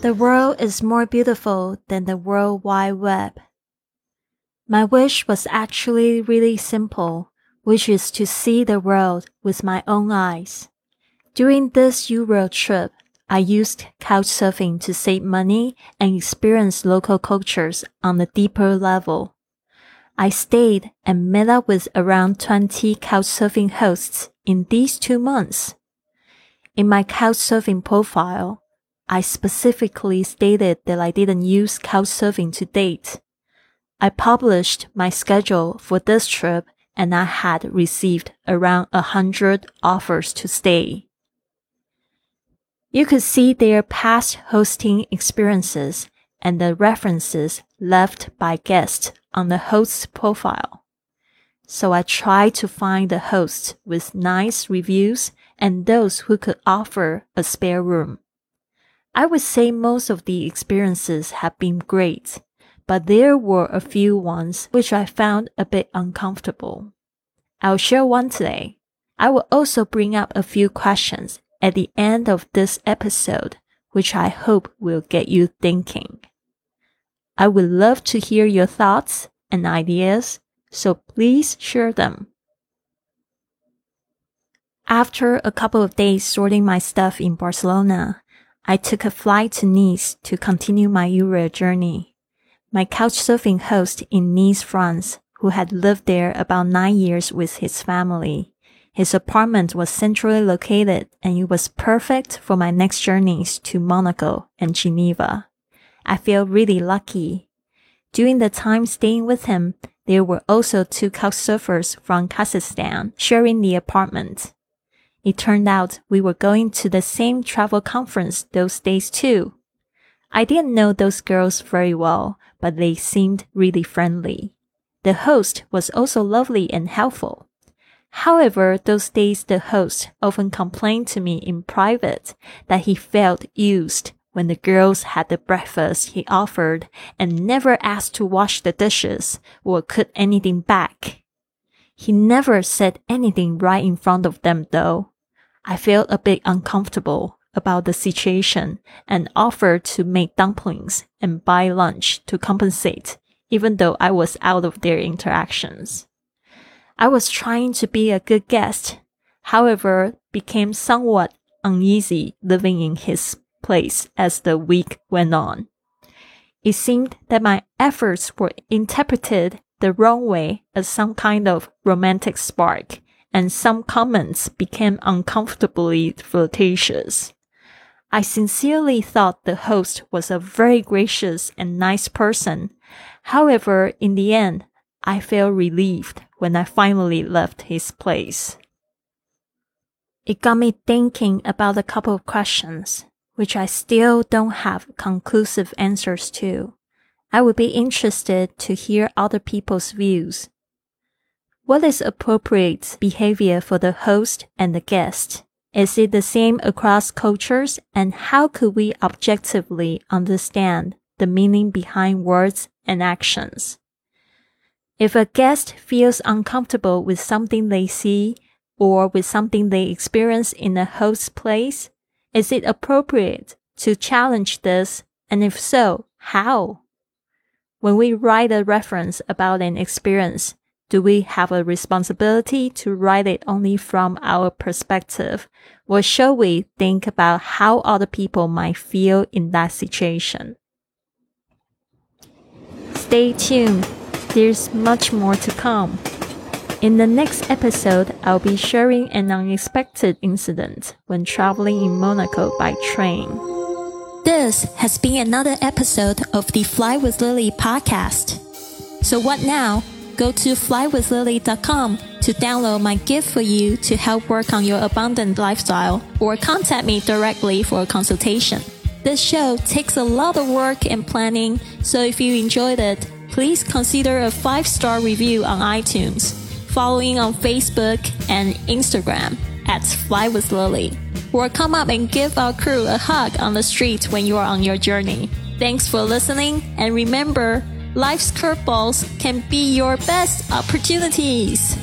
The world is more beautiful than the World Wide Web. My wish was actually really simple, which is to see the world with my own eyes. During this Euro trip, I used couchsurfing to save money and experience local cultures on a deeper level. I stayed and met up with around 20 couchsurfing hosts in these two months. In my couchsurfing profile, I specifically stated that I didn't use couchsurfing to date. I published my schedule for this trip and I had received around a hundred offers to stay. You could see their past hosting experiences and the references left by guests on the host's profile. So I tried to find the hosts with nice reviews and those who could offer a spare room. I would say most of the experiences have been great, but there were a few ones which I found a bit uncomfortable. I'll share one today. I will also bring up a few questions at the end of this episode, which I hope will get you thinking. I would love to hear your thoughts and ideas, so please share them. After a couple of days sorting my stuff in Barcelona, I took a flight to Nice to continue my Euro journey. My couchsurfing host in Nice, France, who had lived there about nine years with his family. His apartment was centrally located and it was perfect for my next journeys to Monaco and Geneva. I feel really lucky. During the time staying with him, there were also two couchsurfers from Kazakhstan sharing the apartment. It turned out we were going to the same travel conference those days too. I didn't know those girls very well, but they seemed really friendly. The host was also lovely and helpful. However, those days the host often complained to me in private that he felt used when the girls had the breakfast he offered and never asked to wash the dishes or cook anything back. He never said anything right in front of them though. I felt a bit uncomfortable about the situation and offered to make dumplings and buy lunch to compensate, even though I was out of their interactions. I was trying to be a good guest, however, became somewhat uneasy living in his place as the week went on. It seemed that my efforts were interpreted the wrong way as some kind of romantic spark and some comments became uncomfortably flirtatious. I sincerely thought the host was a very gracious and nice person. However, in the end, I felt relieved when I finally left his place. It got me thinking about a couple of questions, which I still don't have conclusive answers to. I would be interested to hear other people's views. What is appropriate behavior for the host and the guest? Is it the same across cultures? And how could we objectively understand the meaning behind words and actions? If a guest feels uncomfortable with something they see or with something they experience in a host's place, is it appropriate to challenge this? And if so, how? When we write a reference about an experience, do we have a responsibility to write it only from our perspective, or should we think about how other people might feel in that situation? Stay tuned. There's much more to come. In the next episode, I'll be sharing an unexpected incident when traveling in Monaco by train. This has been another episode of the Fly with Lily podcast. So what now? Go to flywithlily.com to download my gift for you to help work on your abundant lifestyle or contact me directly for a consultation. This show takes a lot of work and planning, so if you enjoyed it, please consider a five star review on iTunes following on Facebook and Instagram at Fly with Lily, or come up and give our crew a hug on the street when you are on your journey. Thanks for listening, and remember, life's curveballs can be your best opportunities.